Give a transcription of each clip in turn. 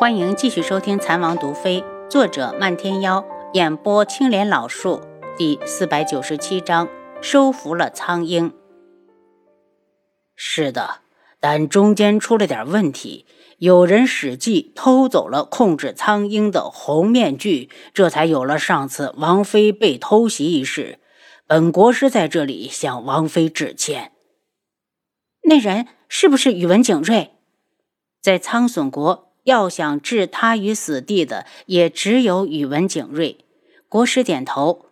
欢迎继续收听《蚕王毒妃》，作者漫天妖，演播青莲老树，第四百九十七章，收服了苍鹰。是的，但中间出了点问题，有人使计偷走了控制苍鹰的红面具，这才有了上次王妃被偷袭一事。本国师在这里向王妃致歉。那人是不是宇文景睿？在苍隼国。要想置他于死地的，也只有宇文景睿。国师点头。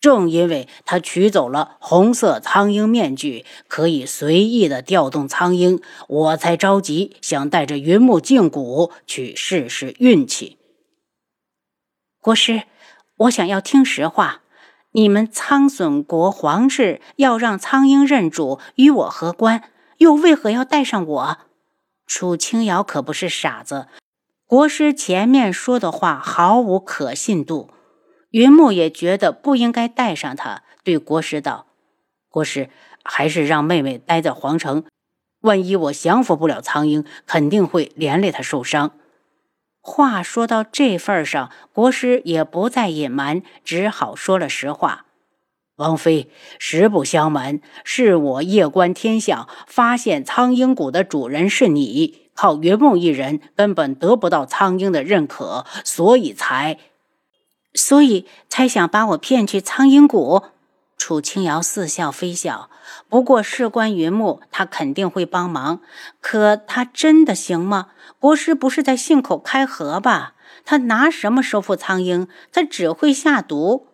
正因为他取走了红色苍鹰面具，可以随意的调动苍鹰，我才着急想带着云木胫骨去试试运气。国师，我想要听实话。你们苍隼国皇室要让苍鹰认主，与我何关？又为何要带上我？楚清瑶可不是傻子，国师前面说的话毫无可信度。云木也觉得不应该带上他，对国师道：“国师，还是让妹妹待在皇城。万一我降服不了苍鹰，肯定会连累她受伤。”话说到这份上，国师也不再隐瞒，只好说了实话。王妃，实不相瞒，是我夜观天象，发现苍鹰谷的主人是你。靠云梦一人根本得不到苍鹰的认可，所以才，所以才想把我骗去苍鹰谷。楚清瑶似笑非笑，不过事关云木，他肯定会帮忙。可他真的行吗？国师不是在信口开河吧？他拿什么收复苍鹰？他只会下毒。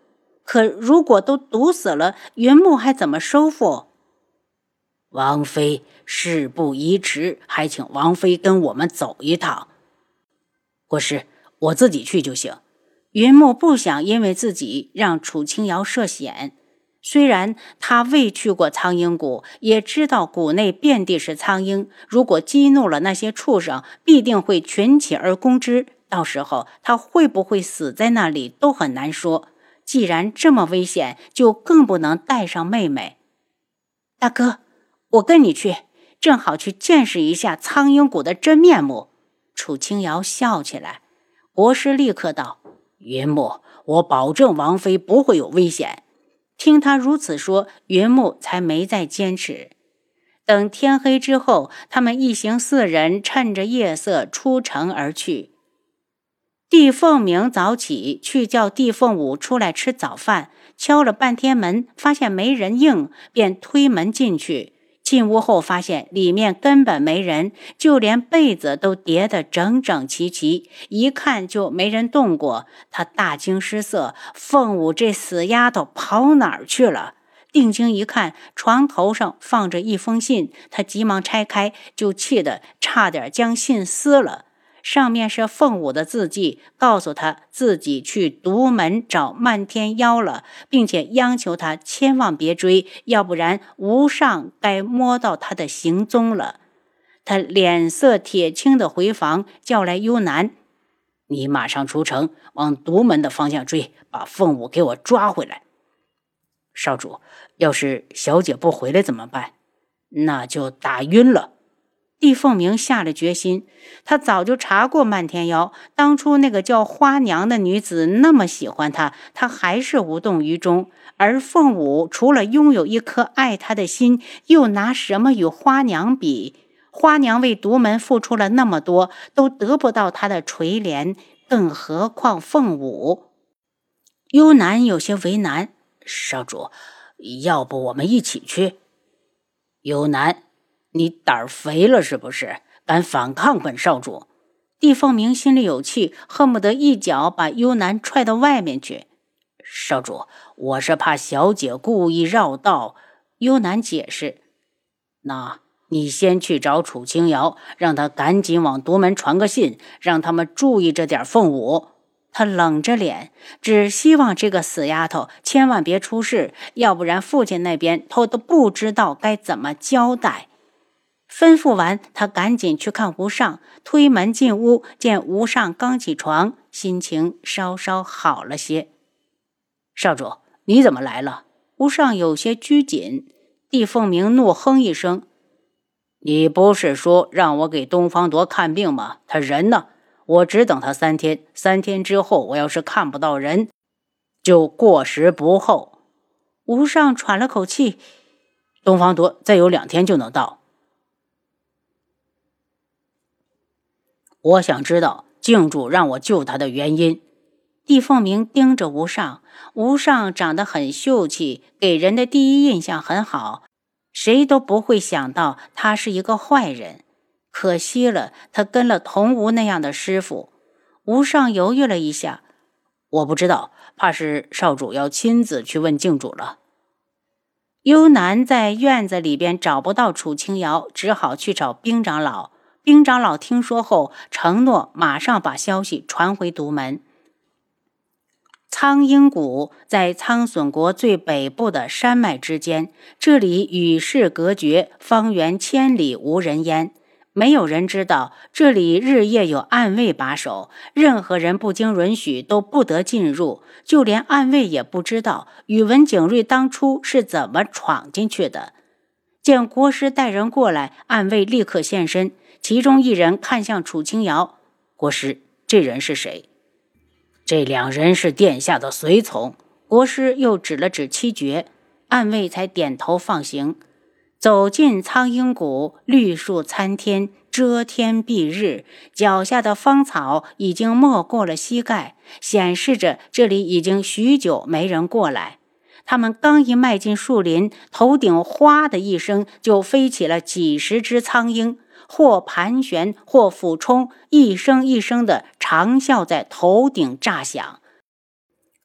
可如果都毒死了，云木还怎么收复？王妃，事不宜迟，还请王妃跟我们走一趟。国师，我自己去就行。云木不想因为自己让楚清瑶涉险。虽然他未去过苍鹰谷，也知道谷内遍地是苍鹰，如果激怒了那些畜生，必定会群起而攻之。到时候他会不会死在那里，都很难说。既然这么危险，就更不能带上妹妹。大哥，我跟你去，正好去见识一下苍鹰谷的真面目。楚清瑶笑起来。国师立刻道：“云木，我保证王妃不会有危险。”听他如此说，云木才没再坚持。等天黑之后，他们一行四人趁着夜色出城而去。帝凤鸣早起去叫帝凤舞出来吃早饭，敲了半天门，发现没人应，便推门进去。进屋后发现里面根本没人，就连被子都叠得整整齐齐，一看就没人动过。他大惊失色，凤舞这死丫头跑哪儿去了？定睛一看，床头上放着一封信，他急忙拆开，就气得差点将信撕了。上面是凤舞的字迹，告诉他自己去独门找漫天妖了，并且央求他千万别追，要不然无上该摸到他的行踪了。他脸色铁青的回房，叫来幽南：“你马上出城，往独门的方向追，把凤舞给我抓回来。”少主，要是小姐不回来怎么办？那就打晕了。帝凤鸣下了决心，他早就查过漫天妖，当初那个叫花娘的女子那么喜欢他，他还是无动于衷。而凤舞除了拥有一颗爱他的心，又拿什么与花娘比？花娘为独门付出了那么多，都得不到他的垂怜，更何况凤舞？幽南有些为难，少主，要不我们一起去？幽南。你胆儿肥了是不是？敢反抗本少主？帝凤鸣心里有气，恨不得一脚把幽南踹到外面去。少主，我是怕小姐故意绕道。幽南解释：“那你先去找楚清瑶，让他赶紧往独门传个信，让他们注意着点凤舞。”他冷着脸，只希望这个死丫头千万别出事，要不然父亲那边他都不知道该怎么交代。吩咐完，他赶紧去看吴尚，推门进屋，见吴尚刚起床，心情稍稍好了些。少主，你怎么来了？吴尚有些拘谨。帝凤鸣怒哼一声：“你不是说让我给东方铎看病吗？他人呢？我只等他三天，三天之后，我要是看不到人，就过时不候。吴尚喘了口气，东方多再有两天就能到。我想知道静主让我救他的原因。帝凤鸣盯着吴尚，吴尚长得很秀气，给人的第一印象很好，谁都不会想到他是一个坏人。可惜了，他跟了童吴那样的师傅。吴尚犹豫了一下，我不知道，怕是少主要亲自去问静主了。幽南在院子里边找不到楚清瑶，只好去找兵长老。丁长老听说后，承诺马上把消息传回独门。苍鹰谷在苍隼国最北部的山脉之间，这里与世隔绝，方圆千里无人烟。没有人知道这里日夜有暗卫把守，任何人不经允许都不得进入。就连暗卫也不知道宇文景睿当初是怎么闯进去的。见国师带人过来，暗卫立刻现身。其中一人看向楚清瑶，国师，这人是谁？这两人是殿下的随从。国师又指了指七绝，暗卫才点头放行。走进苍鹰谷，绿树参天，遮天蔽日，脚下的芳草已经没过了膝盖，显示着这里已经许久没人过来。他们刚一迈进树林，头顶哗的一声就飞起了几十只苍鹰。或盘旋，或俯冲，一声一声的长啸在头顶炸响。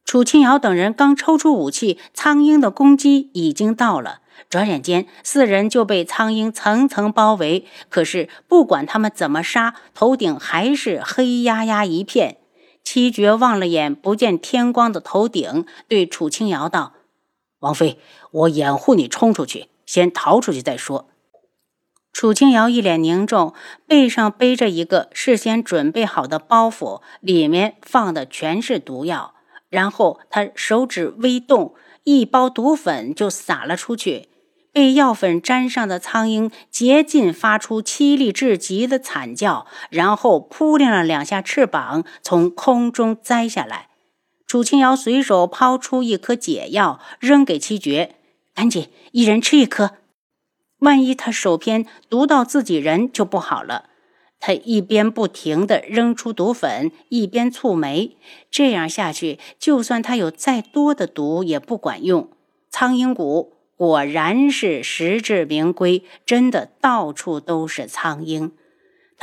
楚清瑶等人刚抽出武器，苍鹰的攻击已经到了。转眼间，四人就被苍鹰层层包围。可是，不管他们怎么杀，头顶还是黑压压一片。七绝望了眼不见天光的头顶，对楚清瑶道：“王妃，我掩护你冲出去，先逃出去再说。”楚清瑶一脸凝重，背上背着一个事先准备好的包袱，里面放的全是毒药。然后他手指微动，一包毒粉就撒了出去。被药粉沾上的苍蝇竭尽发出凄厉至极的惨叫，然后扑棱了两下翅膀，从空中栽下来。楚清瑶随手抛出一颗解药，扔给七绝：“赶紧，一人吃一颗。”万一他手边毒到自己人就不好了。他一边不停地扔出毒粉，一边蹙眉。这样下去，就算他有再多的毒也不管用。苍蝇谷果然是实至名归，真的到处都是苍蝇。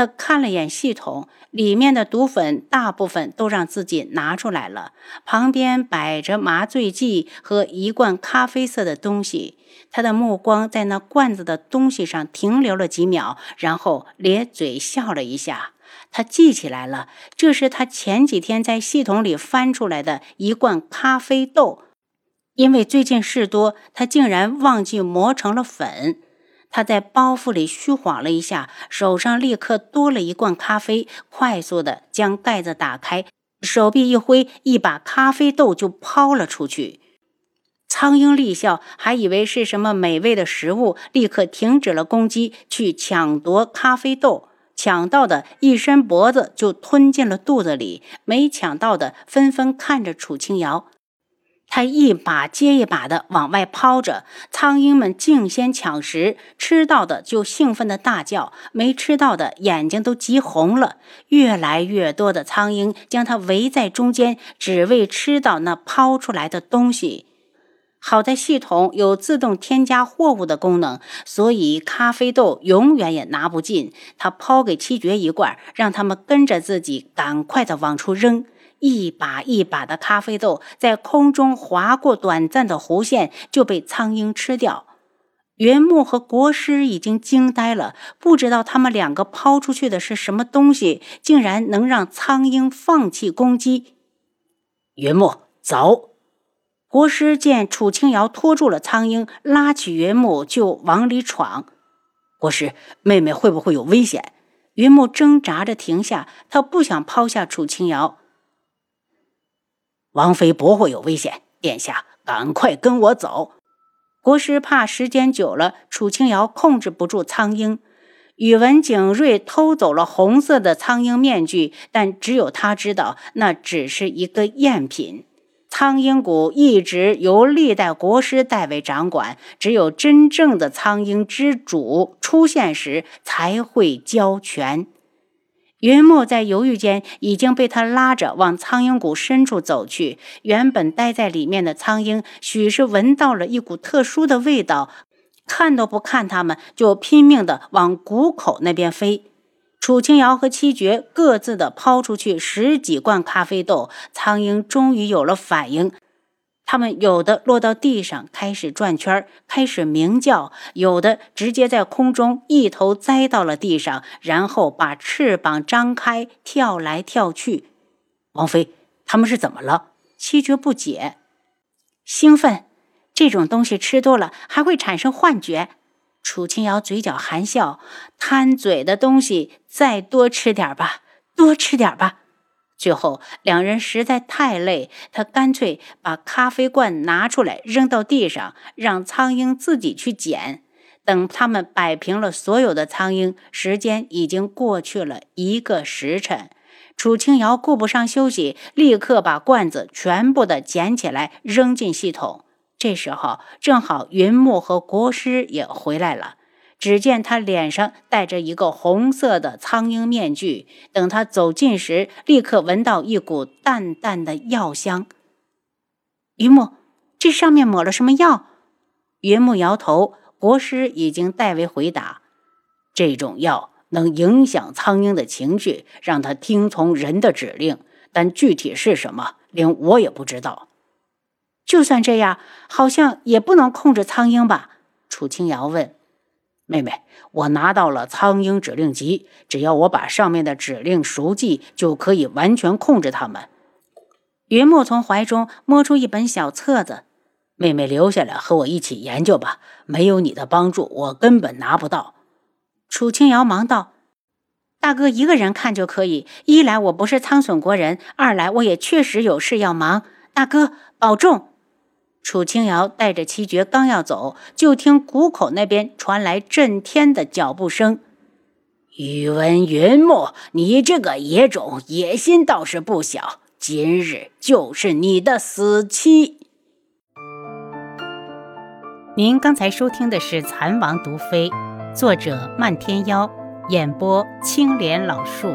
他看了眼系统，里面的毒粉大部分都让自己拿出来了。旁边摆着麻醉剂和一罐咖啡色的东西。他的目光在那罐子的东西上停留了几秒，然后咧嘴笑了一下。他记起来了，这是他前几天在系统里翻出来的一罐咖啡豆。因为最近事多，他竟然忘记磨成了粉。他在包袱里虚晃了一下，手上立刻多了一罐咖啡，快速的将盖子打开，手臂一挥，一把咖啡豆就抛了出去。苍鹰厉笑，还以为是什么美味的食物，立刻停止了攻击，去抢夺咖啡豆。抢到的一伸脖子就吞进了肚子里，没抢到的纷纷看着楚清瑶。他一把接一把的往外抛着，苍蝇们竞先抢食，吃到的就兴奋的大叫，没吃到的眼睛都急红了。越来越多的苍蝇将他围在中间，只为吃到那抛出来的东西。好在系统有自动添加货物的功能，所以咖啡豆永远也拿不进。他抛给七绝一罐，让他们跟着自己赶快的往出扔。一把一把的咖啡豆在空中划过短暂的弧线，就被苍鹰吃掉。云木和国师已经惊呆了，不知道他们两个抛出去的是什么东西，竟然能让苍鹰放弃攻击。云木，走！国师见楚清瑶拖住了苍鹰，拉起云木就往里闯。国师，妹妹会不会有危险？云木挣扎着停下，他不想抛下楚清瑶。王妃不会有危险，殿下赶快跟我走。国师怕时间久了，楚清瑶控制不住苍鹰。宇文景睿偷走了红色的苍鹰面具，但只有他知道，那只是一个赝品。苍鹰谷一直由历代国师代为掌管，只有真正的苍鹰之主出现时才会交权。云木在犹豫间，已经被他拉着往苍鹰谷深处走去。原本待在里面的苍鹰，许是闻到了一股特殊的味道。看都不看他们，就拼命地往谷口那边飞。楚清瑶和七绝各自的抛出去十几罐咖啡豆，苍鹰终于有了反应。它们有的落到地上，开始转圈，开始鸣叫；有的直接在空中一头栽到了地上，然后把翅膀张开，跳来跳去。王妃，他们是怎么了？七绝不解，兴奋。这种东西吃多了还会产生幻觉。楚清瑶嘴角含笑，贪嘴的东西再多吃点吧，多吃点吧。最后两人实在太累，他干脆把咖啡罐拿出来扔到地上，让苍蝇自己去捡。等他们摆平了所有的苍蝇，时间已经过去了一个时辰。楚清瑶顾不上休息，立刻把罐子全部的捡起来扔进系统。这时候正好云木和国师也回来了。只见他脸上戴着一个红色的苍蝇面具。等他走近时，立刻闻到一股淡淡的药香。云木，这上面抹了什么药？云木摇头。国师已经代为回答：这种药能影响苍蝇的情绪，让他听从人的指令，但具体是什么，连我也不知道。就算这样，好像也不能控制苍蝇吧？楚清瑶问。妹妹，我拿到了苍鹰指令集，只要我把上面的指令熟记，就可以完全控制他们。云木从怀中摸出一本小册子，妹妹留下来和我一起研究吧。没有你的帮助，我根本拿不到。楚清瑶忙道：“大哥一个人看就可以。一来我不是苍隼国人，二来我也确实有事要忙。大哥保重。”楚清瑶带着七绝刚要走，就听谷口那边传来震天的脚步声。宇文云木，你这个野种，野心倒是不小。今日就是你的死期。您刚才收听的是《蚕王毒妃》，作者漫天妖，演播青莲老树。